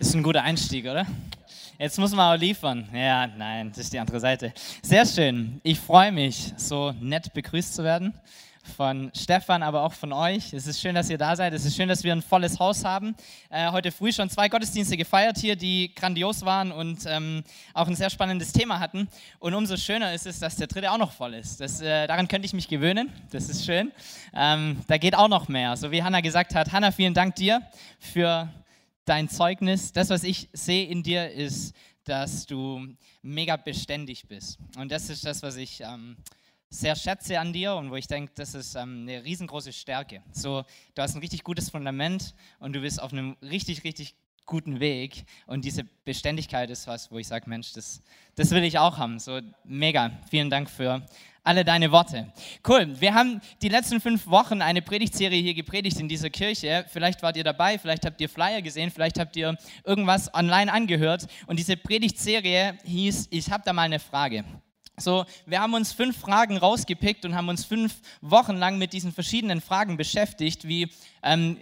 Ist ein guter Einstieg, oder? Jetzt muss man auch liefern. Ja, nein, das ist die andere Seite. Sehr schön. Ich freue mich, so nett begrüßt zu werden von Stefan, aber auch von euch. Es ist schön, dass ihr da seid. Es ist schön, dass wir ein volles Haus haben. Äh, heute früh schon zwei Gottesdienste gefeiert hier, die grandios waren und ähm, auch ein sehr spannendes Thema hatten. Und umso schöner ist es, dass der dritte auch noch voll ist. Das, äh, daran könnte ich mich gewöhnen. Das ist schön. Ähm, da geht auch noch mehr. So wie Hannah gesagt hat. Hannah, vielen Dank dir für dein Zeugnis. Das, was ich sehe in dir, ist, dass du mega beständig bist. Und das ist das, was ich ähm, sehr schätze an dir und wo ich denke, das ist ähm, eine riesengroße Stärke. So, du hast ein richtig gutes Fundament und du bist auf einem richtig, richtig guten Weg. Und diese Beständigkeit ist was, wo ich sage, Mensch, das, das will ich auch haben. So mega. Vielen Dank für alle deine Worte. Cool. Wir haben die letzten fünf Wochen eine Predigtserie hier gepredigt in dieser Kirche. Vielleicht wart ihr dabei, vielleicht habt ihr Flyer gesehen, vielleicht habt ihr irgendwas online angehört. Und diese Predigtserie hieß, ich habe da mal eine Frage. So, wir haben uns fünf Fragen rausgepickt und haben uns fünf Wochen lang mit diesen verschiedenen Fragen beschäftigt, wie ähm,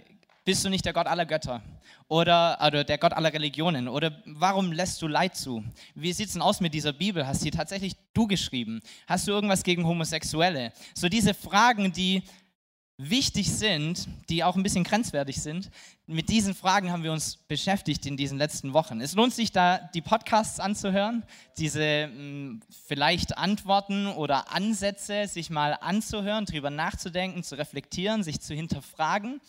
bist du nicht der Gott aller Götter? Oder, oder der Gott aller Religionen? Oder warum lässt du Leid zu? Wie sieht es denn aus mit dieser Bibel? Hast sie tatsächlich du geschrieben? Hast du irgendwas gegen Homosexuelle? So diese Fragen, die wichtig sind, die auch ein bisschen grenzwertig sind. Mit diesen Fragen haben wir uns beschäftigt in diesen letzten Wochen. Es lohnt sich da, die Podcasts anzuhören, diese hm, vielleicht Antworten oder Ansätze sich mal anzuhören, darüber nachzudenken, zu reflektieren, sich zu hinterfragen.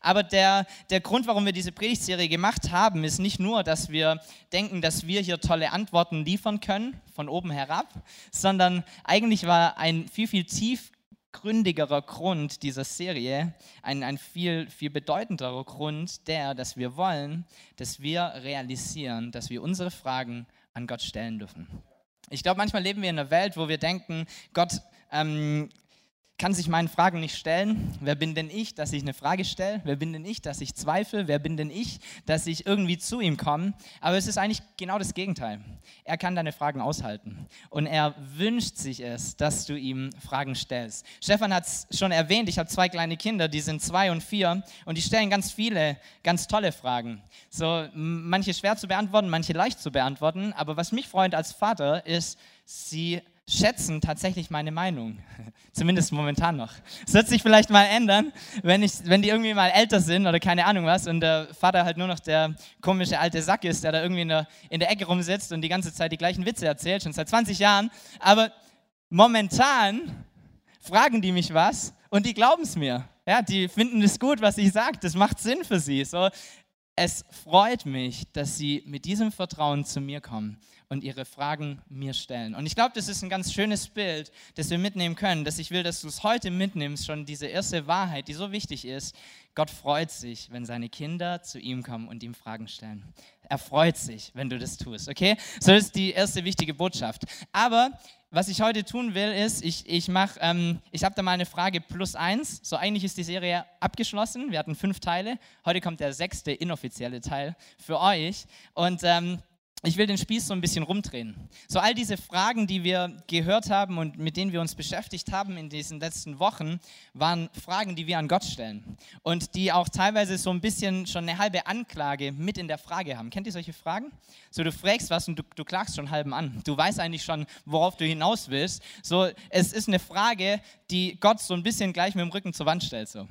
Aber der, der Grund, warum wir diese Predigtserie gemacht haben, ist nicht nur, dass wir denken, dass wir hier tolle Antworten liefern können, von oben herab, sondern eigentlich war ein viel, viel tief gründigerer Grund dieser Serie, ein, ein viel, viel bedeutenderer Grund, der, dass wir wollen, dass wir realisieren, dass wir unsere Fragen an Gott stellen dürfen. Ich glaube, manchmal leben wir in einer Welt, wo wir denken, Gott ähm, kann sich meinen Fragen nicht stellen. Wer bin denn ich, dass ich eine Frage stelle? Wer bin denn ich, dass ich zweifle? Wer bin denn ich, dass ich irgendwie zu ihm komme? Aber es ist eigentlich genau das Gegenteil. Er kann deine Fragen aushalten und er wünscht sich es, dass du ihm Fragen stellst. Stefan hat es schon erwähnt, ich habe zwei kleine Kinder, die sind zwei und vier und die stellen ganz viele, ganz tolle Fragen. So manche schwer zu beantworten, manche leicht zu beantworten. Aber was mich freut als Vater ist, sie schätzen tatsächlich meine Meinung. Zumindest momentan noch. Es wird sich vielleicht mal ändern, wenn, ich, wenn die irgendwie mal älter sind oder keine Ahnung was und der Vater halt nur noch der komische alte Sack ist, der da irgendwie in der, in der Ecke rumsitzt und die ganze Zeit die gleichen Witze erzählt, schon seit 20 Jahren. Aber momentan fragen die mich was und die glauben es mir. Ja, die finden es gut, was ich sage. Das macht Sinn für sie. So, es freut mich, dass sie mit diesem Vertrauen zu mir kommen und ihre Fragen mir stellen. Und ich glaube, das ist ein ganz schönes Bild, das wir mitnehmen können, dass ich will, dass du es heute mitnimmst, schon diese erste Wahrheit, die so wichtig ist. Gott freut sich, wenn seine Kinder zu ihm kommen und ihm Fragen stellen. Er freut sich, wenn du das tust, okay? So ist die erste wichtige Botschaft. Aber was ich heute tun will, ist, ich, ich ähm, ich habe da mal eine Frage plus eins. So eigentlich ist die Serie abgeschlossen. Wir hatten fünf Teile. Heute kommt der sechste inoffizielle Teil für euch. Und ähm, ich will den Spieß so ein bisschen rumdrehen. So all diese Fragen, die wir gehört haben und mit denen wir uns beschäftigt haben in diesen letzten Wochen, waren Fragen, die wir an Gott stellen und die auch teilweise so ein bisschen schon eine halbe Anklage mit in der Frage haben. Kennt ihr solche Fragen? So du fragst was und du, du klagst schon halben an. Du weißt eigentlich schon, worauf du hinaus willst. So es ist eine Frage, die Gott so ein bisschen gleich mit dem Rücken zur Wand stellt. So.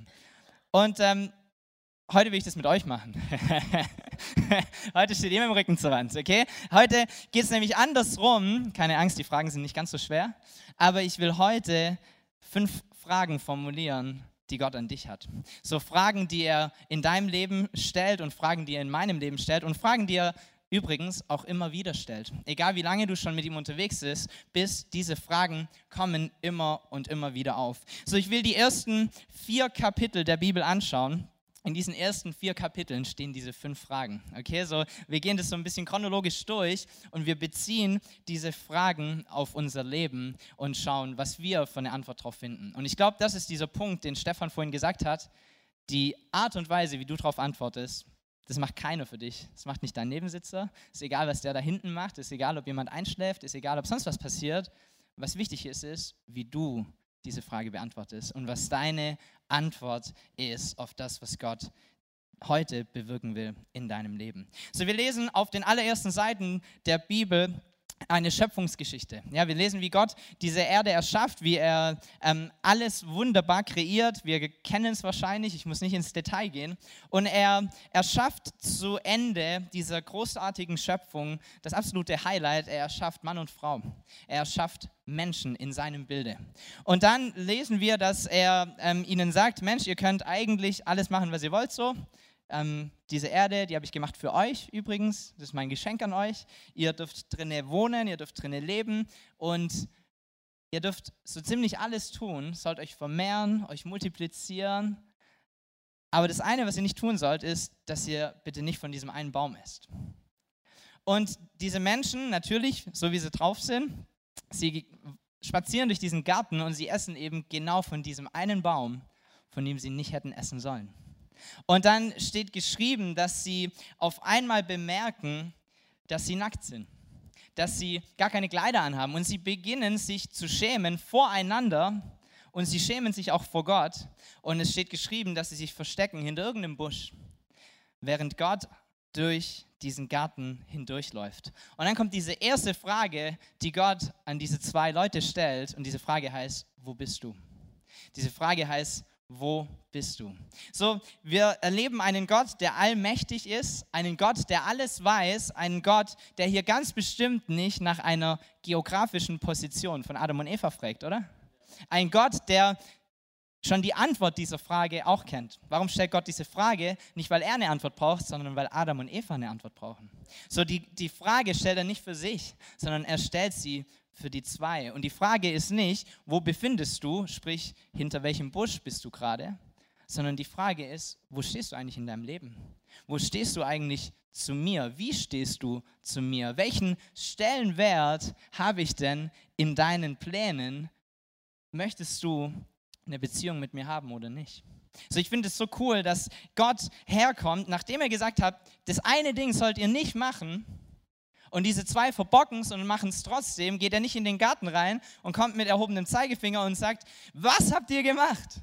Und ähm, heute will ich das mit euch machen. heute steht ihr mit dem Rücken zur Wand, okay? Heute geht es nämlich andersrum. Keine Angst, die Fragen sind nicht ganz so schwer. Aber ich will heute fünf Fragen formulieren, die Gott an dich hat. So Fragen, die er in deinem Leben stellt und Fragen, die er in meinem Leben stellt und Fragen, die er übrigens auch immer wieder stellt. Egal wie lange du schon mit ihm unterwegs bist, bis diese Fragen kommen immer und immer wieder auf. So, ich will die ersten vier Kapitel der Bibel anschauen in diesen ersten vier Kapiteln stehen diese fünf Fragen. Okay, so wir gehen das so ein bisschen chronologisch durch und wir beziehen diese Fragen auf unser Leben und schauen, was wir für eine Antwort darauf finden. Und ich glaube, das ist dieser Punkt, den Stefan vorhin gesagt hat. Die Art und Weise, wie du darauf antwortest, das macht keiner für dich. Das macht nicht dein Nebensitzer. Ist egal, was der da hinten macht. Ist egal, ob jemand einschläft. Ist egal, ob sonst was passiert. Was wichtig ist, ist, wie du diese Frage beantwortest und was deine Antwort ist auf das, was Gott heute bewirken will in deinem Leben. So, wir lesen auf den allerersten Seiten der Bibel eine Schöpfungsgeschichte. Ja, wir lesen, wie Gott diese Erde erschafft, wie er ähm, alles wunderbar kreiert. Wir kennen es wahrscheinlich, ich muss nicht ins Detail gehen. Und er erschafft zu Ende dieser großartigen Schöpfung das absolute Highlight. Er erschafft Mann und Frau. Er erschafft Menschen in seinem Bilde. Und dann lesen wir, dass er ähm, ihnen sagt, Mensch, ihr könnt eigentlich alles machen, was ihr wollt so. Ähm, diese Erde, die habe ich gemacht für euch übrigens. Das ist mein Geschenk an euch. Ihr dürft drinnen wohnen, ihr dürft drinnen leben und ihr dürft so ziemlich alles tun, sollt euch vermehren, euch multiplizieren. Aber das eine, was ihr nicht tun sollt, ist, dass ihr bitte nicht von diesem einen Baum esst. Und diese Menschen, natürlich, so wie sie drauf sind, sie spazieren durch diesen Garten und sie essen eben genau von diesem einen Baum, von dem sie nicht hätten essen sollen. Und dann steht geschrieben, dass sie auf einmal bemerken, dass sie nackt sind, dass sie gar keine Kleider anhaben und sie beginnen sich zu schämen voreinander und sie schämen sich auch vor Gott. Und es steht geschrieben, dass sie sich verstecken hinter irgendeinem Busch, während Gott durch diesen Garten hindurchläuft. Und dann kommt diese erste Frage, die Gott an diese zwei Leute stellt. Und diese Frage heißt, wo bist du? Diese Frage heißt, wo bist du? So, wir erleben einen Gott, der allmächtig ist, einen Gott, der alles weiß, einen Gott, der hier ganz bestimmt nicht nach einer geografischen Position von Adam und Eva fragt, oder? Ein Gott, der schon die Antwort dieser Frage auch kennt. Warum stellt Gott diese Frage? Nicht, weil er eine Antwort braucht, sondern weil Adam und Eva eine Antwort brauchen. So, die, die Frage stellt er nicht für sich, sondern er stellt sie für die zwei. Und die Frage ist nicht, wo befindest du, sprich, hinter welchem Busch bist du gerade, sondern die Frage ist, wo stehst du eigentlich in deinem Leben? Wo stehst du eigentlich zu mir? Wie stehst du zu mir? Welchen Stellenwert habe ich denn in deinen Plänen? Möchtest du eine Beziehung mit mir haben oder nicht? So, ich finde es so cool, dass Gott herkommt, nachdem er gesagt hat, das eine Ding sollt ihr nicht machen, und diese zwei verbocken es und machen es trotzdem, geht er nicht in den Garten rein und kommt mit erhobenem Zeigefinger und sagt, was habt ihr gemacht?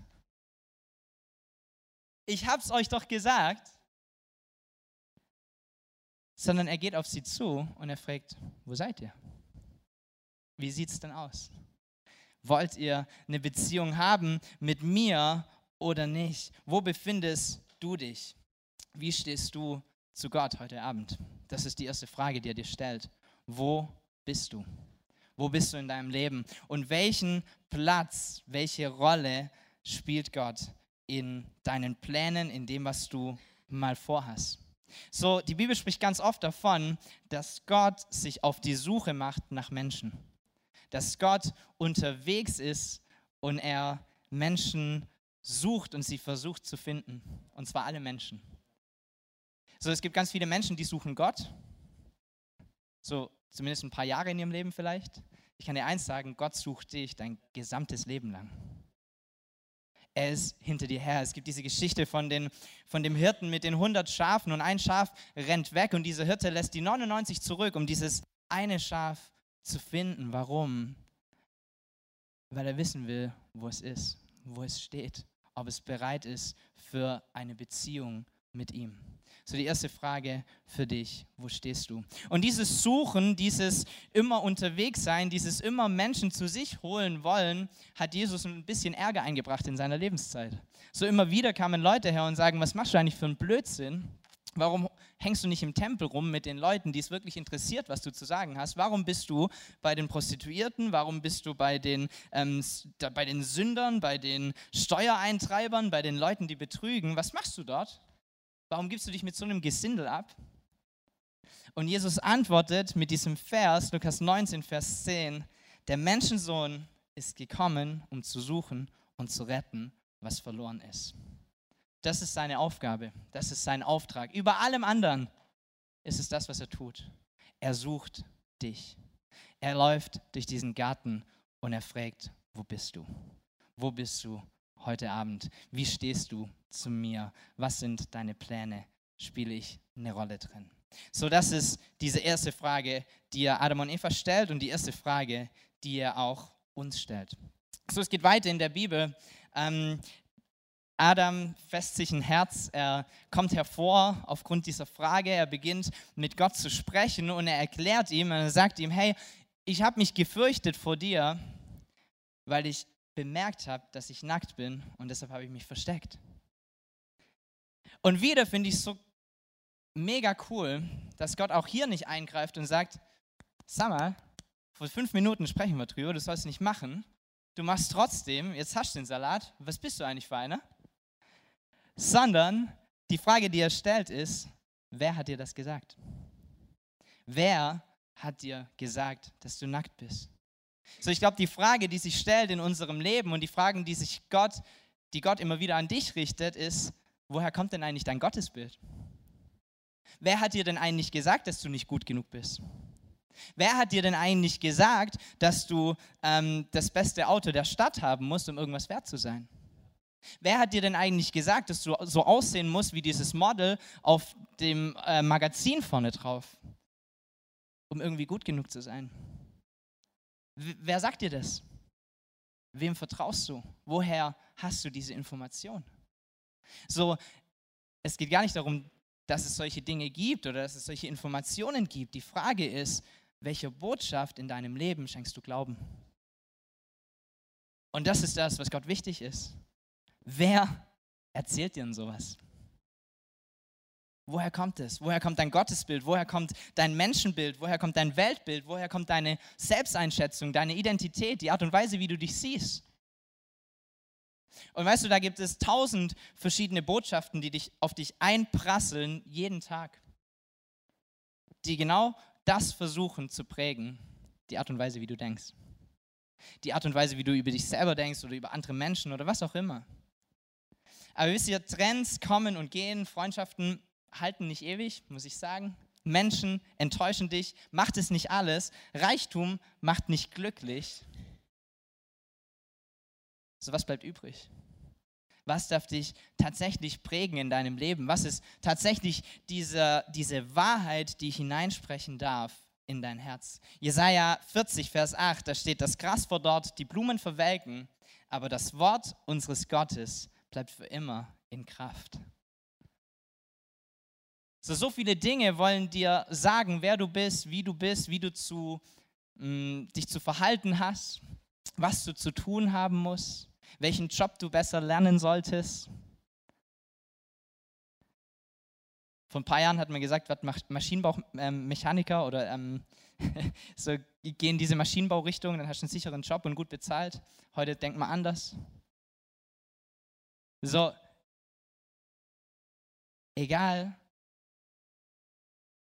Ich hab's euch doch gesagt. Sondern er geht auf sie zu und er fragt, wo seid ihr? Wie sieht's denn aus? Wollt ihr eine Beziehung haben mit mir oder nicht? Wo befindest du dich? Wie stehst du zu Gott heute Abend? Das ist die erste Frage, die er dir stellt. Wo bist du? Wo bist du in deinem Leben? Und welchen Platz, welche Rolle spielt Gott in deinen Plänen, in dem, was du mal vorhast? So, die Bibel spricht ganz oft davon, dass Gott sich auf die Suche macht nach Menschen. Dass Gott unterwegs ist und er Menschen sucht und sie versucht zu finden. Und zwar alle Menschen. So, es gibt ganz viele Menschen, die suchen Gott. So zumindest ein paar Jahre in ihrem Leben vielleicht. Ich kann dir eins sagen, Gott sucht dich dein gesamtes Leben lang. Er ist hinter dir her. Es gibt diese Geschichte von, den, von dem Hirten mit den 100 Schafen und ein Schaf rennt weg und dieser Hirte lässt die 99 zurück, um dieses eine Schaf zu finden. Warum? Weil er wissen will, wo es ist, wo es steht, ob es bereit ist für eine Beziehung mit ihm. So die erste Frage für dich, wo stehst du? Und dieses Suchen, dieses immer unterwegs sein, dieses immer Menschen zu sich holen wollen, hat Jesus ein bisschen Ärger eingebracht in seiner Lebenszeit. So immer wieder kamen Leute her und sagen, was machst du eigentlich für einen Blödsinn? Warum hängst du nicht im Tempel rum mit den Leuten, die es wirklich interessiert, was du zu sagen hast? Warum bist du bei den Prostituierten? Warum bist du bei den, ähm, bei den Sündern, bei den Steuereintreibern, bei den Leuten, die betrügen? Was machst du dort? Warum gibst du dich mit so einem Gesindel ab? Und Jesus antwortet mit diesem Vers, Lukas 19, Vers 10, der Menschensohn ist gekommen, um zu suchen und zu retten, was verloren ist. Das ist seine Aufgabe, das ist sein Auftrag. Über allem anderen ist es das, was er tut. Er sucht dich. Er läuft durch diesen Garten und er fragt, wo bist du? Wo bist du heute Abend? Wie stehst du zu mir? Was sind deine Pläne? Spiele ich eine Rolle drin? So, das ist diese erste Frage, die er Adam und Eva stellt und die erste Frage, die er auch uns stellt. So, es geht weiter in der Bibel. Ähm, Adam fässt sich ein Herz, er kommt hervor aufgrund dieser Frage, er beginnt mit Gott zu sprechen und er erklärt ihm, er sagt ihm, hey, ich habe mich gefürchtet vor dir, weil ich bemerkt habe, dass ich nackt bin und deshalb habe ich mich versteckt. Und wieder finde ich es so mega cool, dass Gott auch hier nicht eingreift und sagt, sag mal, vor fünf Minuten sprechen wir drüber, du sollst nicht machen. Du machst trotzdem, jetzt hast du den Salat, was bist du eigentlich für einer? Sondern die Frage, die er stellt, ist, wer hat dir das gesagt? Wer hat dir gesagt, dass du nackt bist? So, ich glaube, die Frage, die sich stellt in unserem Leben und die Fragen, die sich Gott, die Gott immer wieder an dich richtet, ist, woher kommt denn eigentlich dein Gottesbild? Wer hat dir denn eigentlich gesagt, dass du nicht gut genug bist? Wer hat dir denn eigentlich gesagt, dass du ähm, das beste Auto der Stadt haben musst, um irgendwas wert zu sein? Wer hat dir denn eigentlich gesagt, dass du so aussehen musst wie dieses Model auf dem äh, Magazin vorne drauf, um irgendwie gut genug zu sein? W wer sagt dir das? Wem vertraust du? Woher hast du diese Information? So, es geht gar nicht darum, dass es solche Dinge gibt oder dass es solche Informationen gibt. Die Frage ist, welche Botschaft in deinem Leben schenkst du Glauben? Und das ist das, was Gott wichtig ist. Wer erzählt dir denn sowas? Woher kommt es? Woher kommt dein Gottesbild? Woher kommt dein Menschenbild? Woher kommt dein Weltbild? Woher kommt deine Selbsteinschätzung, deine Identität, die Art und Weise, wie du dich siehst? Und weißt du, da gibt es tausend verschiedene Botschaften, die dich, auf dich einprasseln, jeden Tag, die genau das versuchen zu prägen, die Art und Weise, wie du denkst. Die Art und Weise, wie du über dich selber denkst oder über andere Menschen oder was auch immer. Aber wisst ihr, Trends kommen und gehen, Freundschaften halten nicht ewig, muss ich sagen. Menschen enttäuschen dich, macht es nicht alles. Reichtum macht nicht glücklich. So was bleibt übrig? Was darf dich tatsächlich prägen in deinem Leben? Was ist tatsächlich diese, diese Wahrheit, die hineinsprechen darf in dein Herz? Jesaja 40, Vers 8, da steht: Das Gras verdorrt, die Blumen verwelken, aber das Wort unseres Gottes bleibt für immer in Kraft. So, so viele Dinge wollen dir sagen, wer du bist, wie du bist, wie du zu, mh, mm, dich zu verhalten hast, was du zu tun haben musst welchen Job du besser lernen solltest. Vor ein paar Jahren hat man gesagt, was macht Maschinenbaumechaniker ähm, oder ähm, so gehen diese Maschinenbaurichtung, dann hast du einen sicheren Job und gut bezahlt. Heute denkt man anders. So, egal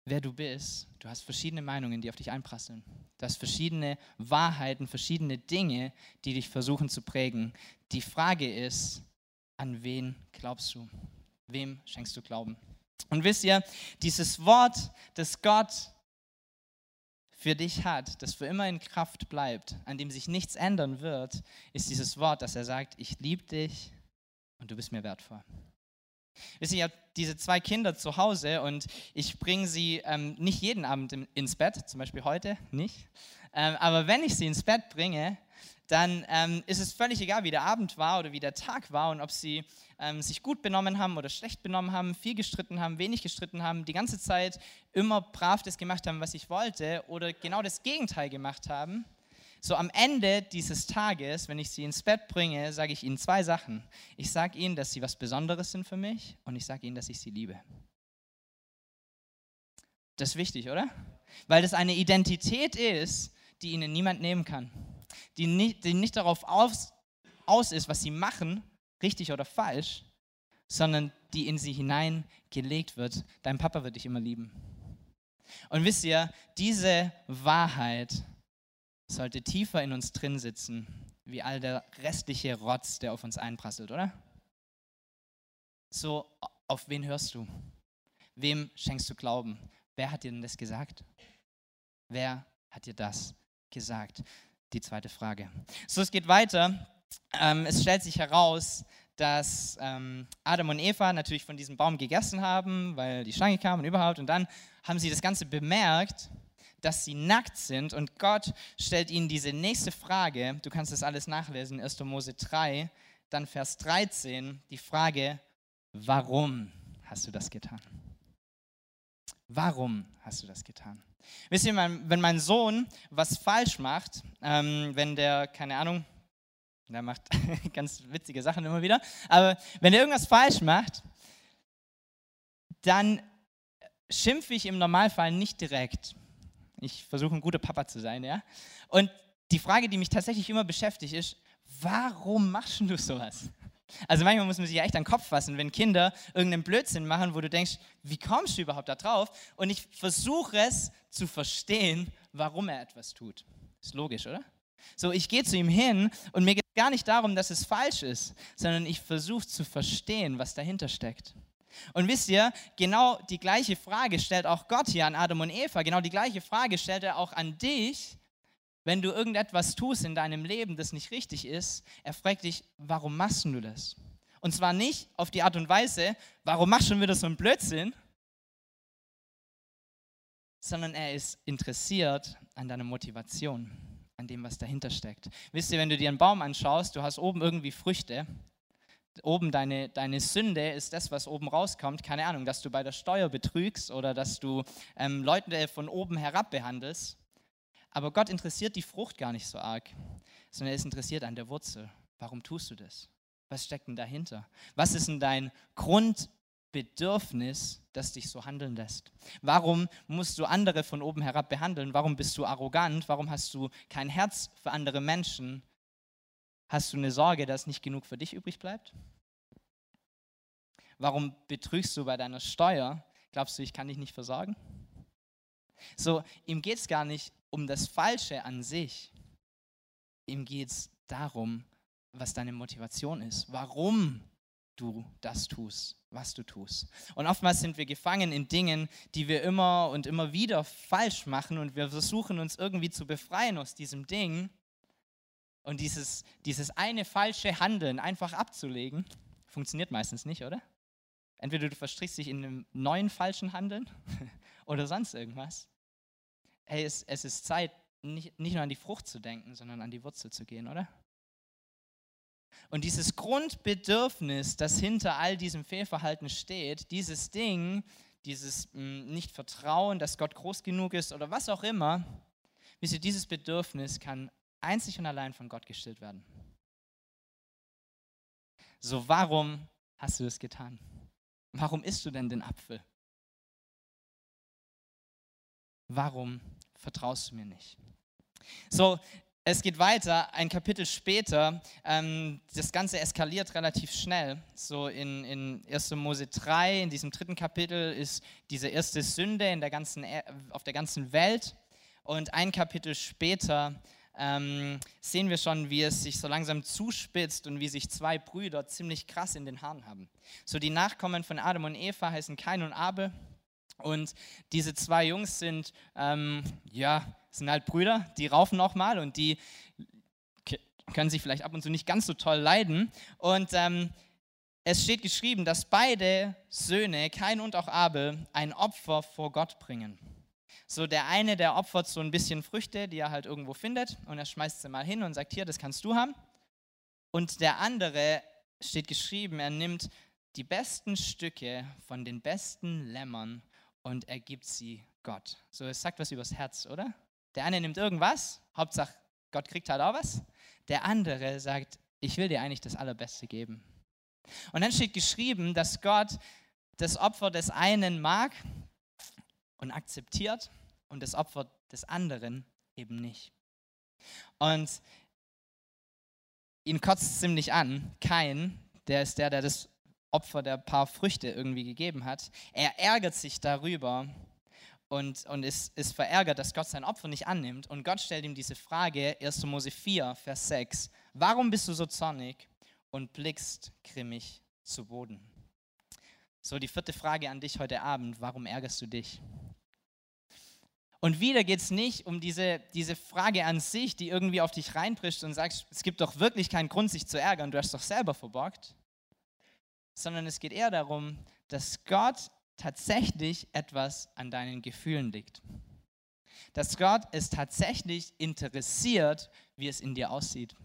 wer du bist, du hast verschiedene Meinungen, die auf dich einprasseln. Du hast verschiedene Wahrheiten, verschiedene Dinge, die dich versuchen zu prägen. Die Frage ist, an wen glaubst du? Wem schenkst du Glauben? Und wisst ihr, dieses Wort, das Gott für dich hat, das für immer in Kraft bleibt, an dem sich nichts ändern wird, ist dieses Wort, dass er sagt, ich liebe dich und du bist mir wertvoll. Wisst ihr, ich habe diese zwei Kinder zu Hause und ich bringe sie ähm, nicht jeden Abend ins Bett, zum Beispiel heute nicht. Ähm, aber wenn ich sie ins Bett bringe, dann ähm, ist es völlig egal, wie der Abend war oder wie der Tag war und ob sie ähm, sich gut benommen haben oder schlecht benommen haben, viel gestritten haben, wenig gestritten haben, die ganze Zeit immer brav das gemacht haben, was ich wollte oder genau das Gegenteil gemacht haben. So am Ende dieses Tages, wenn ich sie ins Bett bringe, sage ich ihnen zwei Sachen. Ich sage ihnen, dass sie was Besonderes sind für mich und ich sage ihnen, dass ich sie liebe. Das ist wichtig, oder? Weil das eine Identität ist, die ihnen niemand nehmen kann. Die nicht, die nicht darauf aus, aus ist, was sie machen, richtig oder falsch, sondern die in sie hineingelegt wird. Dein Papa wird dich immer lieben. Und wisst ihr, diese Wahrheit sollte tiefer in uns drin sitzen, wie all der restliche Rotz, der auf uns einprasselt, oder? So, auf wen hörst du? Wem schenkst du Glauben? Wer hat dir denn das gesagt? Wer hat dir das gesagt? Die zweite Frage. So, es geht weiter. Ähm, es stellt sich heraus, dass ähm, Adam und Eva natürlich von diesem Baum gegessen haben, weil die Schlange kam und überhaupt. Und dann haben sie das Ganze bemerkt dass sie nackt sind und Gott stellt ihnen diese nächste Frage, du kannst das alles nachlesen, 1. Mose 3, dann Vers 13 die Frage, warum hast du das getan? Warum hast du das getan? Wisst ihr, wenn mein Sohn was falsch macht, ähm, wenn der, keine Ahnung, der macht ganz witzige Sachen immer wieder, aber wenn er irgendwas falsch macht, dann schimpfe ich im Normalfall nicht direkt. Ich versuche ein guter Papa zu sein, ja. Und die Frage, die mich tatsächlich immer beschäftigt, ist, warum machst du sowas? Also manchmal muss man sich echt an den Kopf fassen, wenn Kinder irgendeinen Blödsinn machen, wo du denkst, wie kommst du überhaupt da drauf? Und ich versuche es zu verstehen, warum er etwas tut. Ist logisch, oder? So, ich gehe zu ihm hin und mir geht gar nicht darum, dass es falsch ist, sondern ich versuche zu verstehen, was dahinter steckt. Und wisst ihr, genau die gleiche Frage stellt auch Gott hier an Adam und Eva, genau die gleiche Frage stellt er auch an dich, wenn du irgendetwas tust in deinem Leben, das nicht richtig ist. Er fragt dich, warum machst du das? Und zwar nicht auf die Art und Weise, warum machst du schon wieder so einen Blödsinn, sondern er ist interessiert an deiner Motivation, an dem, was dahinter steckt. Wisst ihr, wenn du dir einen Baum anschaust, du hast oben irgendwie Früchte oben deine, deine Sünde ist das, was oben rauskommt. Keine Ahnung, dass du bei der Steuer betrügst oder dass du ähm, Leute von oben herab behandelst. Aber Gott interessiert die Frucht gar nicht so arg, sondern er ist interessiert an der Wurzel. Warum tust du das? Was steckt denn dahinter? Was ist denn dein Grundbedürfnis, das dich so handeln lässt? Warum musst du andere von oben herab behandeln? Warum bist du arrogant? Warum hast du kein Herz für andere Menschen? Hast du eine Sorge, dass nicht genug für dich übrig bleibt? Warum betrügst du bei deiner Steuer? Glaubst du, ich kann dich nicht versorgen? So, ihm geht es gar nicht um das Falsche an sich. Ihm geht es darum, was deine Motivation ist, warum du das tust, was du tust. Und oftmals sind wir gefangen in Dingen, die wir immer und immer wieder falsch machen und wir versuchen uns irgendwie zu befreien aus diesem Ding und dieses, dieses eine falsche Handeln einfach abzulegen, funktioniert meistens nicht, oder? Entweder du verstrichst dich in einem neuen falschen Handeln oder sonst irgendwas. Hey, es, es ist Zeit, nicht, nicht nur an die Frucht zu denken, sondern an die Wurzel zu gehen, oder? Und dieses Grundbedürfnis, das hinter all diesem Fehlverhalten steht, dieses Ding, dieses hm, Nicht-Vertrauen, dass Gott groß genug ist oder was auch immer, wisst ihr, dieses Bedürfnis kann einzig und allein von Gott gestillt werden. So, warum hast du das getan? Warum isst du denn den Apfel? Warum vertraust du mir nicht? So, es geht weiter, ein Kapitel später. Ähm, das Ganze eskaliert relativ schnell. So in, in 1. Mose 3, in diesem dritten Kapitel, ist diese erste Sünde in der ganzen, auf der ganzen Welt. Und ein Kapitel später ähm, sehen wir schon, wie es sich so langsam zuspitzt und wie sich zwei Brüder ziemlich krass in den Haaren haben. So die Nachkommen von Adam und Eva heißen Kain und Abel. Und diese zwei Jungs sind, ähm, ja, sind halt Brüder, die raufen auch mal und die können sich vielleicht ab und zu nicht ganz so toll leiden. Und ähm, es steht geschrieben, dass beide Söhne, Kain und auch Abel, ein Opfer vor Gott bringen. So der eine, der opfert so ein bisschen Früchte, die er halt irgendwo findet und er schmeißt sie mal hin und sagt, hier, das kannst du haben. Und der andere steht geschrieben, er nimmt die besten Stücke von den besten Lämmern und er gibt sie Gott. So, es sagt was übers Herz, oder? Der eine nimmt irgendwas, Hauptsache Gott kriegt halt auch was. Der andere sagt, ich will dir eigentlich das Allerbeste geben. Und dann steht geschrieben, dass Gott das Opfer des einen mag und akzeptiert und das Opfer des anderen eben nicht. Und ihn kotzt ziemlich an. Kein, der ist der, der das Opfer der paar Früchte irgendwie gegeben hat. Er ärgert sich darüber und, und ist, ist verärgert, dass Gott sein Opfer nicht annimmt. Und Gott stellt ihm diese Frage, 1. Mose 4, Vers 6. Warum bist du so zornig und blickst grimmig zu Boden? So, die vierte Frage an dich heute Abend. Warum ärgerst du dich? Und wieder geht es nicht um diese, diese Frage an sich, die irgendwie auf dich reinbricht und sagst, es gibt doch wirklich keinen Grund, sich zu ärgern, du hast doch selber verborgt. Sondern es geht eher darum, dass Gott tatsächlich etwas an deinen Gefühlen liegt. Dass Gott es tatsächlich interessiert, wie es in dir aussieht.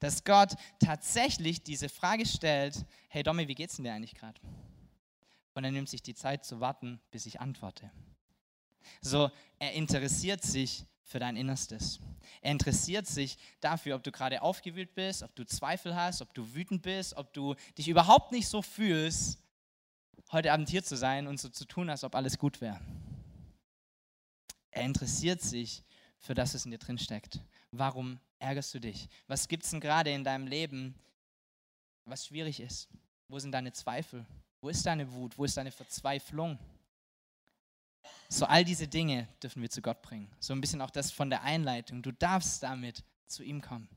Dass Gott tatsächlich diese Frage stellt, hey Domi, wie geht's denn dir eigentlich gerade? Und er nimmt sich die Zeit zu warten, bis ich antworte. So, er interessiert sich für dein Innerstes. Er interessiert sich dafür, ob du gerade aufgewühlt bist, ob du Zweifel hast, ob du wütend bist, ob du dich überhaupt nicht so fühlst, heute Abend hier zu sein und so zu tun, als ob alles gut wäre. Er interessiert sich für das, was in dir drin steckt. Warum ärgerst du dich? Was gibt es denn gerade in deinem Leben, was schwierig ist? Wo sind deine Zweifel? Wo ist deine Wut? Wo ist deine Verzweiflung? So all diese Dinge dürfen wir zu Gott bringen. So ein bisschen auch das von der Einleitung. Du darfst damit zu ihm kommen.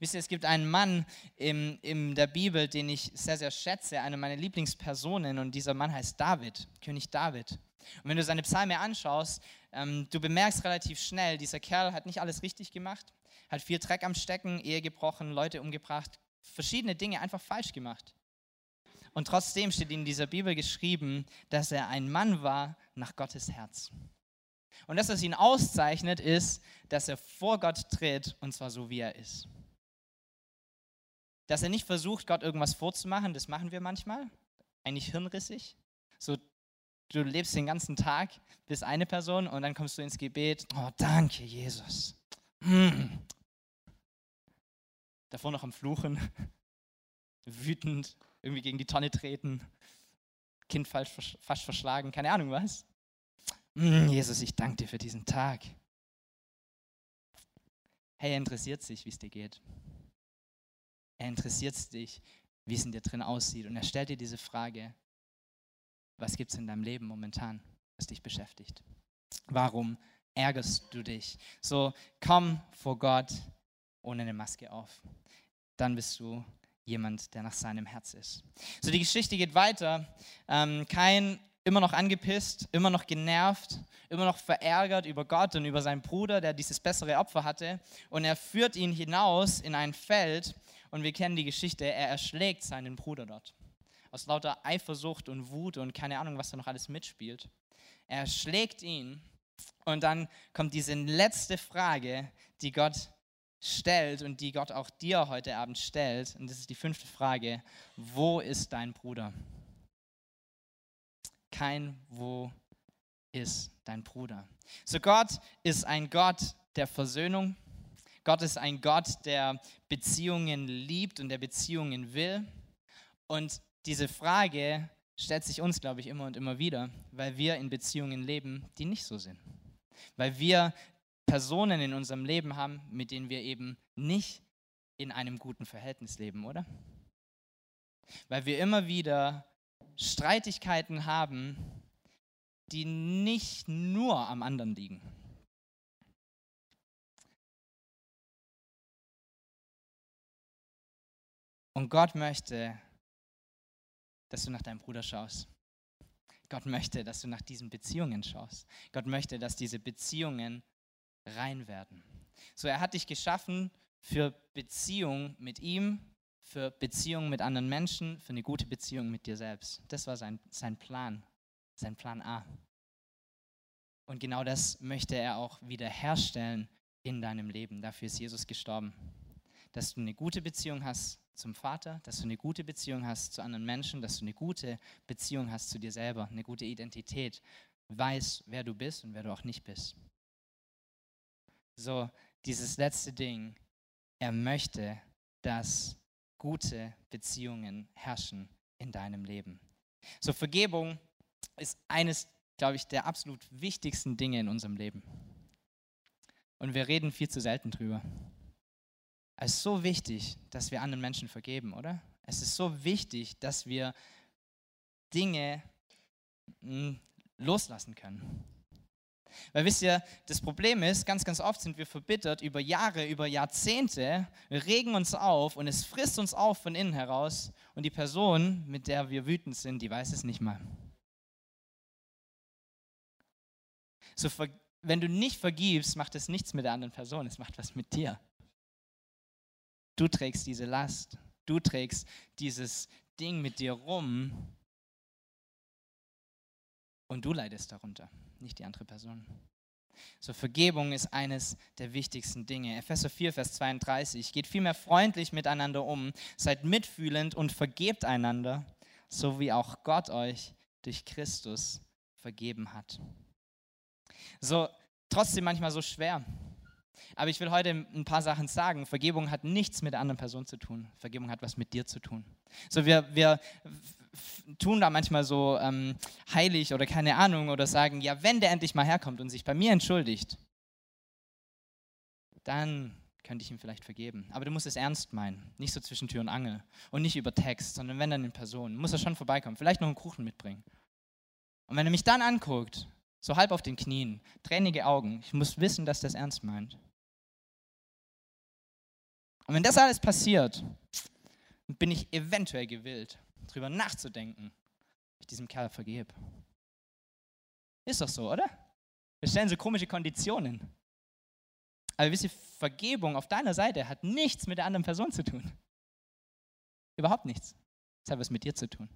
Wisst ihr, es gibt einen Mann in, in der Bibel, den ich sehr, sehr schätze, eine meiner Lieblingspersonen, und dieser Mann heißt David, König David. Und wenn du seine Psalme anschaust, ähm, du bemerkst relativ schnell, dieser Kerl hat nicht alles richtig gemacht, hat viel Dreck am Stecken, Ehe gebrochen, Leute umgebracht, verschiedene Dinge einfach falsch gemacht. Und trotzdem steht in dieser Bibel geschrieben, dass er ein Mann war nach Gottes Herz. Und das, was ihn auszeichnet, ist, dass er vor Gott tritt und zwar so, wie er ist. Dass er nicht versucht, Gott irgendwas vorzumachen, das machen wir manchmal, eigentlich hirnrissig. So, du lebst den ganzen Tag, bist eine Person und dann kommst du ins Gebet. Oh, danke, Jesus. Hm. Davor noch am Fluchen, wütend, irgendwie gegen die Tonne treten, Kind falsch, fast verschlagen, keine Ahnung was. Hm, Jesus, ich danke dir für diesen Tag. Hey, er interessiert sich, wie es dir geht. Er interessiert sich, wie es in dir drin aussieht. Und er stellt dir diese Frage, was gibt es in deinem Leben momentan, was dich beschäftigt? Warum ärgerst du dich? So, komm vor Gott ohne eine Maske auf. Dann bist du jemand, der nach seinem Herz ist. So, die Geschichte geht weiter. Ähm, Kain immer noch angepisst, immer noch genervt, immer noch verärgert über Gott und über seinen Bruder, der dieses bessere Opfer hatte. Und er führt ihn hinaus in ein Feld und wir kennen die Geschichte, er erschlägt seinen Bruder dort aus lauter Eifersucht und Wut und keine Ahnung, was da noch alles mitspielt. Er schlägt ihn und dann kommt diese letzte Frage, die Gott stellt und die Gott auch dir heute Abend stellt. Und das ist die fünfte Frage. Wo ist dein Bruder? Kein Wo ist dein Bruder? So Gott ist ein Gott der Versöhnung. Gott ist ein Gott, der Beziehungen liebt und der Beziehungen will. Und diese Frage stellt sich uns, glaube ich, immer und immer wieder, weil wir in Beziehungen leben, die nicht so sind. Weil wir Personen in unserem Leben haben, mit denen wir eben nicht in einem guten Verhältnis leben, oder? Weil wir immer wieder Streitigkeiten haben, die nicht nur am anderen liegen. Und Gott möchte, dass du nach deinem Bruder schaust. Gott möchte, dass du nach diesen Beziehungen schaust. Gott möchte, dass diese Beziehungen rein werden. So, er hat dich geschaffen für Beziehung mit ihm, für Beziehung mit anderen Menschen, für eine gute Beziehung mit dir selbst. Das war sein, sein Plan, sein Plan A. Und genau das möchte er auch wiederherstellen in deinem Leben. Dafür ist Jesus gestorben. Dass du eine gute Beziehung hast zum Vater, dass du eine gute Beziehung hast zu anderen Menschen, dass du eine gute Beziehung hast zu dir selber, eine gute Identität, weißt, wer du bist und wer du auch nicht bist. So, dieses letzte Ding, er möchte, dass gute Beziehungen herrschen in deinem Leben. So, Vergebung ist eines, glaube ich, der absolut wichtigsten Dinge in unserem Leben. Und wir reden viel zu selten drüber. Es ist so wichtig, dass wir anderen Menschen vergeben, oder? Es ist so wichtig, dass wir Dinge hm, loslassen können. Weil wisst ihr, das Problem ist, ganz, ganz oft sind wir verbittert über Jahre, über Jahrzehnte, wir regen uns auf und es frisst uns auf von innen heraus und die Person, mit der wir wütend sind, die weiß es nicht mal. So, wenn du nicht vergibst, macht es nichts mit der anderen Person, es macht was mit dir. Du trägst diese Last. Du trägst dieses Ding mit dir rum. Und du leidest darunter, nicht die andere Person. So Vergebung ist eines der wichtigsten Dinge. Epheser 4, Vers 32. Geht vielmehr freundlich miteinander um, seid mitfühlend und vergebt einander, so wie auch Gott euch durch Christus vergeben hat. So, trotzdem manchmal so schwer. Aber ich will heute ein paar Sachen sagen. Vergebung hat nichts mit der anderen Person zu tun. Vergebung hat was mit dir zu tun. So, wir, wir tun da manchmal so ähm, heilig oder keine Ahnung oder sagen, ja, wenn der endlich mal herkommt und sich bei mir entschuldigt, dann könnte ich ihm vielleicht vergeben. Aber du musst es ernst meinen, nicht so zwischen Tür und Angel und nicht über Text, sondern wenn dann in Person, muss er schon vorbeikommen, vielleicht noch einen Kuchen mitbringen. Und wenn er mich dann anguckt, so halb auf den Knien, tränige Augen, ich muss wissen, dass das ernst meint. Und wenn das alles passiert, bin ich eventuell gewillt, darüber nachzudenken, ob ich diesem Kerl vergebe. Ist doch so, oder? Wir stellen so komische Konditionen. Aber wisst ihr, Vergebung auf deiner Seite hat nichts mit der anderen Person zu tun. Überhaupt nichts. Es hat was mit dir zu tun.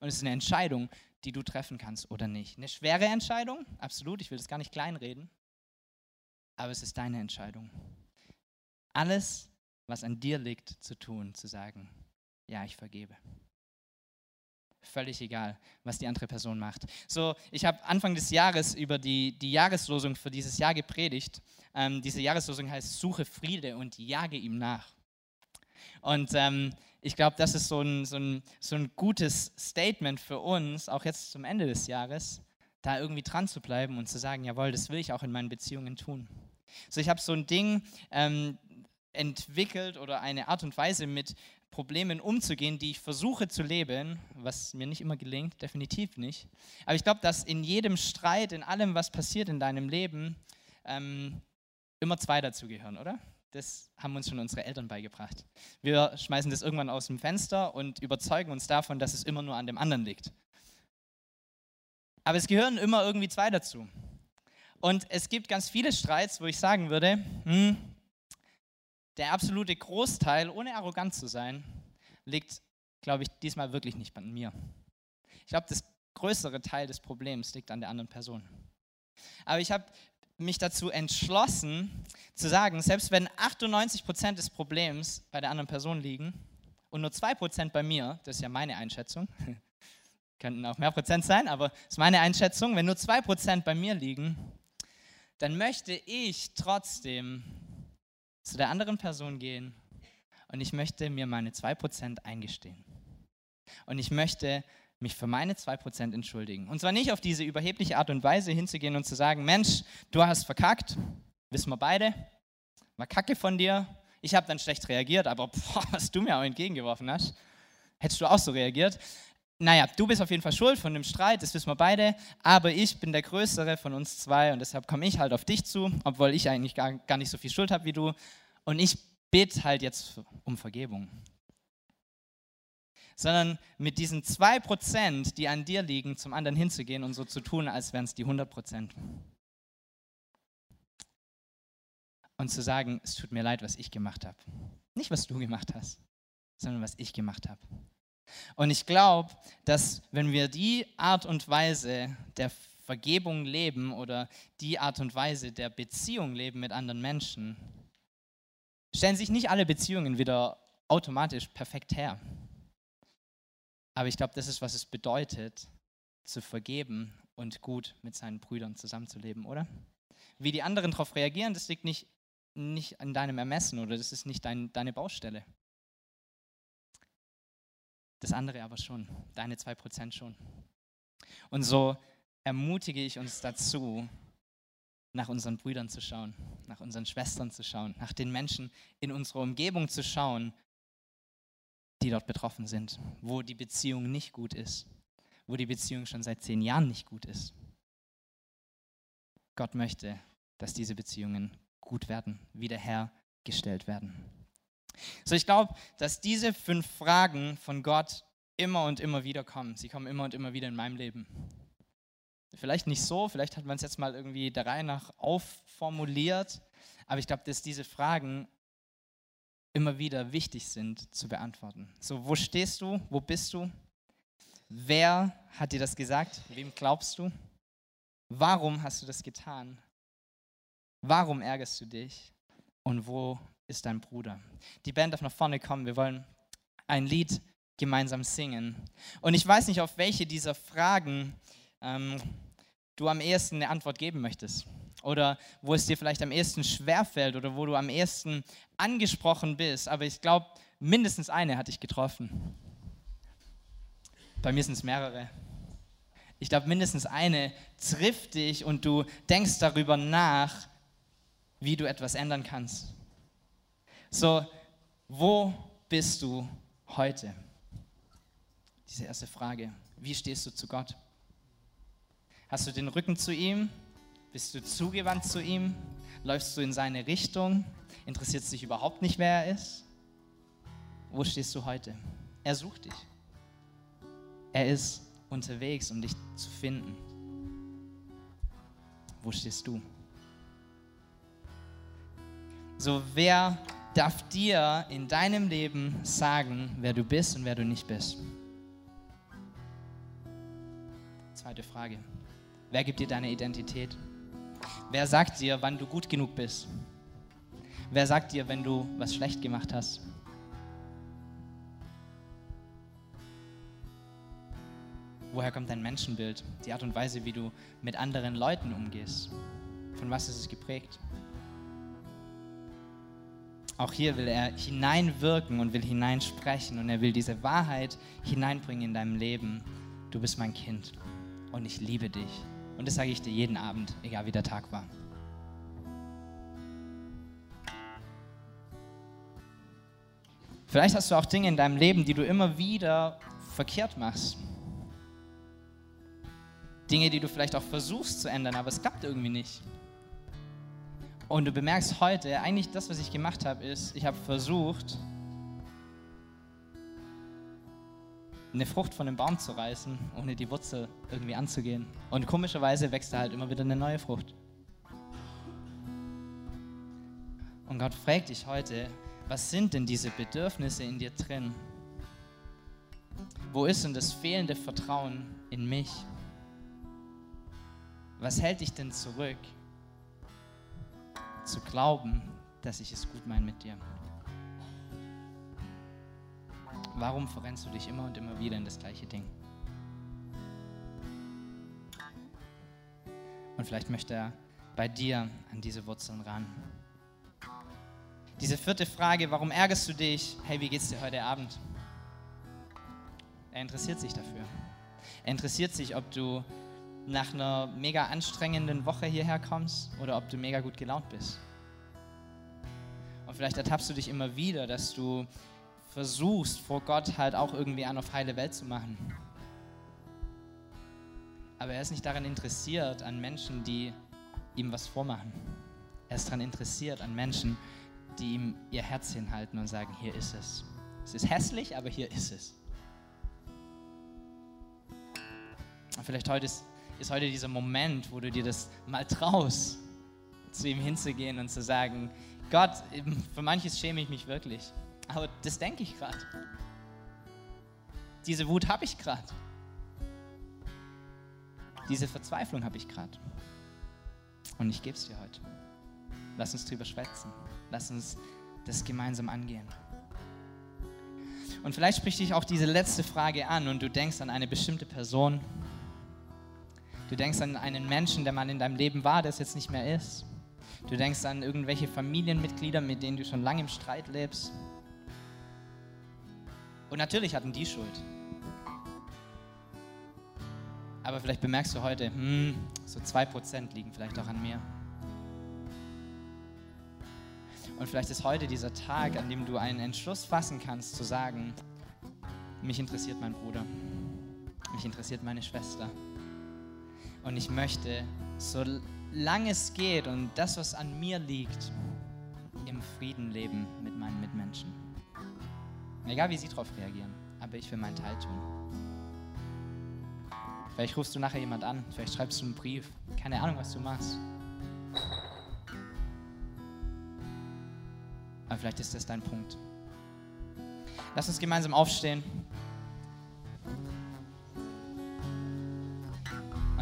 Und es ist eine Entscheidung, die du treffen kannst oder nicht. Eine schwere Entscheidung, absolut, ich will das gar nicht kleinreden. Aber es ist deine Entscheidung. Alles, was an dir liegt, zu tun, zu sagen, ja, ich vergebe völlig egal, was die andere Person macht. So, ich habe Anfang des Jahres über die, die Jahreslosung für dieses Jahr gepredigt. Ähm, diese Jahreslosung heißt, suche Friede und jage ihm nach. Und ähm, ich glaube, das ist so ein, so, ein, so ein gutes Statement für uns, auch jetzt zum Ende des Jahres, da irgendwie dran zu bleiben und zu sagen, jawohl, das will ich auch in meinen Beziehungen tun. So, ich habe so ein Ding ähm, entwickelt oder eine Art und Weise mit Problemen umzugehen, die ich versuche zu leben, was mir nicht immer gelingt, definitiv nicht. Aber ich glaube, dass in jedem Streit, in allem, was passiert in deinem Leben, ähm, immer zwei dazugehören, oder? Das haben uns schon unsere Eltern beigebracht. Wir schmeißen das irgendwann aus dem Fenster und überzeugen uns davon, dass es immer nur an dem anderen liegt. Aber es gehören immer irgendwie zwei dazu. Und es gibt ganz viele Streits, wo ich sagen würde, hm, der absolute Großteil, ohne arrogant zu sein, liegt, glaube ich, diesmal wirklich nicht an mir. Ich glaube, das größere Teil des Problems liegt an der anderen Person. Aber ich habe mich dazu entschlossen, zu sagen, selbst wenn 98 Prozent des Problems bei der anderen Person liegen und nur 2 Prozent bei mir, das ist ja meine Einschätzung, könnten auch mehr Prozent sein, aber das ist meine Einschätzung, wenn nur 2 Prozent bei mir liegen, dann möchte ich trotzdem zu der anderen Person gehen und ich möchte mir meine 2% eingestehen. Und ich möchte mich für meine 2% entschuldigen. Und zwar nicht auf diese überhebliche Art und Weise hinzugehen und zu sagen, Mensch, du hast verkackt, wissen wir beide, war Kacke von dir, ich habe dann schlecht reagiert, aber boah, was du mir auch entgegengeworfen hast, hättest du auch so reagiert. Naja, du bist auf jeden Fall schuld von dem Streit, das wissen wir beide, aber ich bin der Größere von uns zwei und deshalb komme ich halt auf dich zu, obwohl ich eigentlich gar, gar nicht so viel Schuld habe wie du. Und ich bitte halt jetzt um Vergebung. Sondern mit diesen zwei Prozent, die an dir liegen, zum anderen hinzugehen und so zu tun, als wären es die 100 Prozent. Und zu sagen, es tut mir leid, was ich gemacht habe. Nicht, was du gemacht hast, sondern was ich gemacht habe. Und ich glaube, dass wenn wir die Art und Weise der Vergebung leben oder die Art und Weise der Beziehung leben mit anderen Menschen, stellen sich nicht alle Beziehungen wieder automatisch perfekt her. Aber ich glaube, das ist, was es bedeutet, zu vergeben und gut mit seinen Brüdern zusammenzuleben, oder? Wie die anderen darauf reagieren, das liegt nicht, nicht an deinem Ermessen oder das ist nicht dein, deine Baustelle. Das andere aber schon, deine 2% schon. Und so ermutige ich uns dazu, nach unseren Brüdern zu schauen, nach unseren Schwestern zu schauen, nach den Menschen in unserer Umgebung zu schauen, die dort betroffen sind, wo die Beziehung nicht gut ist, wo die Beziehung schon seit zehn Jahren nicht gut ist. Gott möchte, dass diese Beziehungen gut werden, wiederhergestellt werden. So, ich glaube, dass diese fünf Fragen von Gott immer und immer wieder kommen. Sie kommen immer und immer wieder in meinem Leben. Vielleicht nicht so, vielleicht hat man es jetzt mal irgendwie der Reihe nach aufformuliert, aber ich glaube, dass diese Fragen immer wieder wichtig sind zu beantworten. So, wo stehst du? Wo bist du? Wer hat dir das gesagt? Wem glaubst du? Warum hast du das getan? Warum ärgerst du dich? Und wo ist dein Bruder? Die Band darf nach vorne kommen. Wir wollen ein Lied gemeinsam singen. Und ich weiß nicht, auf welche dieser Fragen ähm, du am ehesten eine Antwort geben möchtest. Oder wo es dir vielleicht am ehesten schwerfällt oder wo du am ehesten angesprochen bist. Aber ich glaube, mindestens eine hat dich getroffen. Bei mir sind es mehrere. Ich glaube, mindestens eine trifft dich und du denkst darüber nach, wie du etwas ändern kannst. So, wo bist du heute? Diese erste Frage. Wie stehst du zu Gott? Hast du den Rücken zu ihm? Bist du zugewandt zu ihm? Läufst du in seine Richtung? Interessiert es dich überhaupt nicht, wer er ist? Wo stehst du heute? Er sucht dich. Er ist unterwegs, um dich zu finden. Wo stehst du? So, wer darf dir in deinem Leben sagen, wer du bist und wer du nicht bist? Zweite Frage. Wer gibt dir deine Identität? Wer sagt dir, wann du gut genug bist? Wer sagt dir, wenn du was schlecht gemacht hast? Woher kommt dein Menschenbild? Die Art und Weise, wie du mit anderen Leuten umgehst? Von was ist es geprägt? Auch hier will er hineinwirken und will hineinsprechen und er will diese Wahrheit hineinbringen in deinem Leben. Du bist mein Kind und ich liebe dich. Und das sage ich dir jeden Abend, egal wie der Tag war. Vielleicht hast du auch Dinge in deinem Leben, die du immer wieder verkehrt machst. Dinge, die du vielleicht auch versuchst zu ändern, aber es klappt irgendwie nicht. Und du bemerkst heute, eigentlich das, was ich gemacht habe, ist, ich habe versucht, eine Frucht von dem Baum zu reißen, ohne die Wurzel irgendwie anzugehen. Und komischerweise wächst da halt immer wieder eine neue Frucht. Und Gott fragt dich heute, was sind denn diese Bedürfnisse in dir drin? Wo ist denn das fehlende Vertrauen in mich? Was hält dich denn zurück, zu glauben, dass ich es gut meine mit dir? Warum verrennst du dich immer und immer wieder in das gleiche Ding? Und vielleicht möchte er bei dir an diese Wurzeln ran. Diese vierte Frage, warum ärgerst du dich? Hey, wie geht's dir heute Abend? Er interessiert sich dafür. Er interessiert sich, ob du nach einer mega anstrengenden Woche hierher kommst oder ob du mega gut gelaunt bist. Und vielleicht ertappst du dich immer wieder, dass du versuchst, vor Gott halt auch irgendwie an auf heile Welt zu machen. Aber er ist nicht daran interessiert, an Menschen, die ihm was vormachen. Er ist daran interessiert, an Menschen, die ihm ihr Herz hinhalten und sagen, hier ist es. Es ist hässlich, aber hier ist es. Und vielleicht heute ist ist heute dieser Moment, wo du dir das mal traust, zu ihm hinzugehen und zu sagen, Gott, für manches schäme ich mich wirklich, aber das denke ich gerade. Diese Wut habe ich gerade. Diese Verzweiflung habe ich gerade. Und ich gebe es dir heute. Lass uns drüber schwätzen. Lass uns das gemeinsam angehen. Und vielleicht spricht dich auch diese letzte Frage an und du denkst an eine bestimmte Person, Du denkst an einen Menschen, der mal in deinem Leben war, der es jetzt nicht mehr ist. Du denkst an irgendwelche Familienmitglieder, mit denen du schon lange im Streit lebst. Und natürlich hatten die Schuld. Aber vielleicht bemerkst du heute, hm, so 2% liegen vielleicht auch an mir. Und vielleicht ist heute dieser Tag, an dem du einen Entschluss fassen kannst, zu sagen, mich interessiert mein Bruder, mich interessiert meine Schwester. Und ich möchte, solange es geht und das, was an mir liegt, im Frieden leben mit meinen Mitmenschen. Egal wie sie darauf reagieren, aber ich will meinen Teil tun. Vielleicht rufst du nachher jemand an, vielleicht schreibst du einen Brief, keine Ahnung, was du machst. Aber vielleicht ist das dein Punkt. Lass uns gemeinsam aufstehen.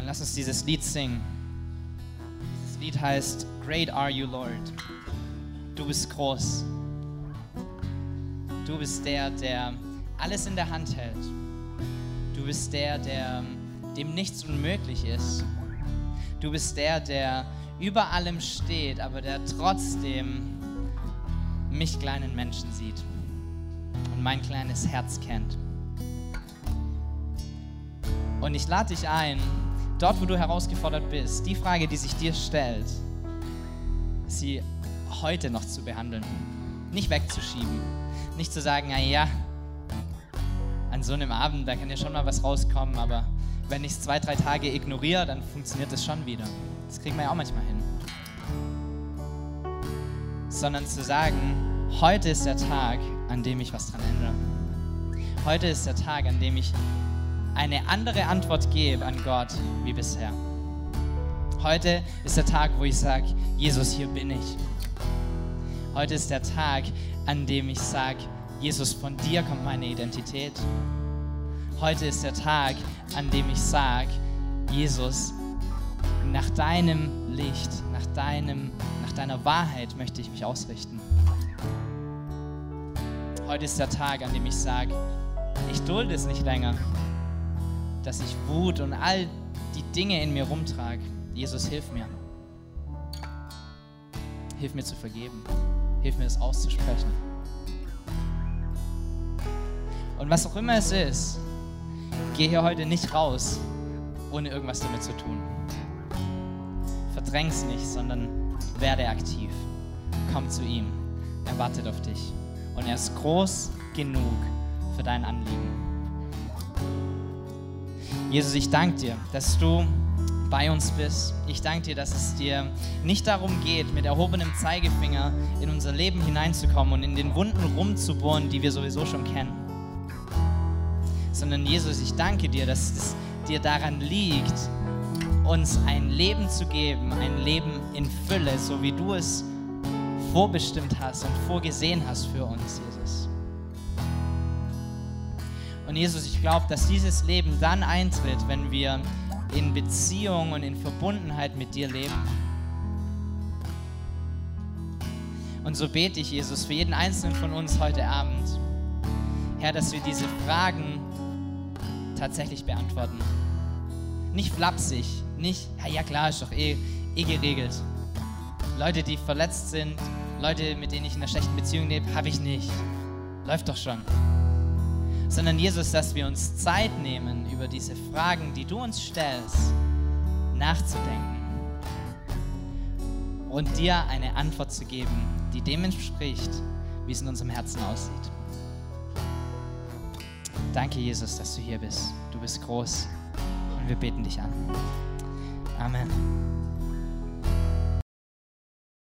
Lass uns dieses Lied singen. Dieses Lied heißt Great Are You Lord. Du bist groß. Du bist der, der alles in der Hand hält. Du bist der, der dem nichts unmöglich ist. Du bist der, der über allem steht, aber der trotzdem mich kleinen Menschen sieht und mein kleines Herz kennt. Und ich lade dich ein, dort wo du herausgefordert bist, die Frage, die sich dir stellt, sie heute noch zu behandeln. Nicht wegzuschieben. Nicht zu sagen, naja, an so einem Abend, da kann ja schon mal was rauskommen, aber wenn ich es zwei, drei Tage ignoriere, dann funktioniert es schon wieder. Das kriegen wir ja auch manchmal hin. Sondern zu sagen, heute ist der Tag, an dem ich was dran ändere. Heute ist der Tag, an dem ich eine andere Antwort gebe an Gott wie bisher. Heute ist der Tag, wo ich sage, Jesus, hier bin ich. Heute ist der Tag, an dem ich sage, Jesus, von dir kommt meine Identität. Heute ist der Tag, an dem ich sage, Jesus, nach deinem Licht, nach, deinem, nach deiner Wahrheit möchte ich mich ausrichten. Heute ist der Tag, an dem ich sage, ich dulde es nicht länger, dass ich Wut und all die Dinge in mir rumtrage. Jesus, hilf mir. Hilf mir zu vergeben. Hilf mir, es auszusprechen. Und was auch immer es ist, geh hier heute nicht raus, ohne irgendwas damit zu tun. Verdräng's nicht, sondern werde aktiv. Komm zu ihm. Er wartet auf dich. Und er ist groß genug für dein Anliegen. Jesus, ich danke dir, dass du bei uns bist. Ich danke dir, dass es dir nicht darum geht, mit erhobenem Zeigefinger in unser Leben hineinzukommen und in den Wunden rumzubohren, die wir sowieso schon kennen. Sondern Jesus, ich danke dir, dass es dir daran liegt, uns ein Leben zu geben, ein Leben in Fülle, so wie du es vorbestimmt hast und vorgesehen hast für uns, Jesus. Und Jesus, ich glaube, dass dieses Leben dann eintritt, wenn wir in Beziehung und in Verbundenheit mit dir leben. Und so bete ich, Jesus, für jeden Einzelnen von uns heute Abend, Herr, dass wir diese Fragen tatsächlich beantworten. Nicht flapsig, nicht, ja, ja klar, ist doch eh, eh geregelt. Leute, die verletzt sind, Leute, mit denen ich in einer schlechten Beziehung lebe, habe ich nicht. Läuft doch schon sondern Jesus, dass wir uns Zeit nehmen, über diese Fragen, die du uns stellst, nachzudenken und dir eine Antwort zu geben, die dem entspricht, wie es in unserem Herzen aussieht. Danke, Jesus, dass du hier bist. Du bist groß und wir beten dich an. Amen.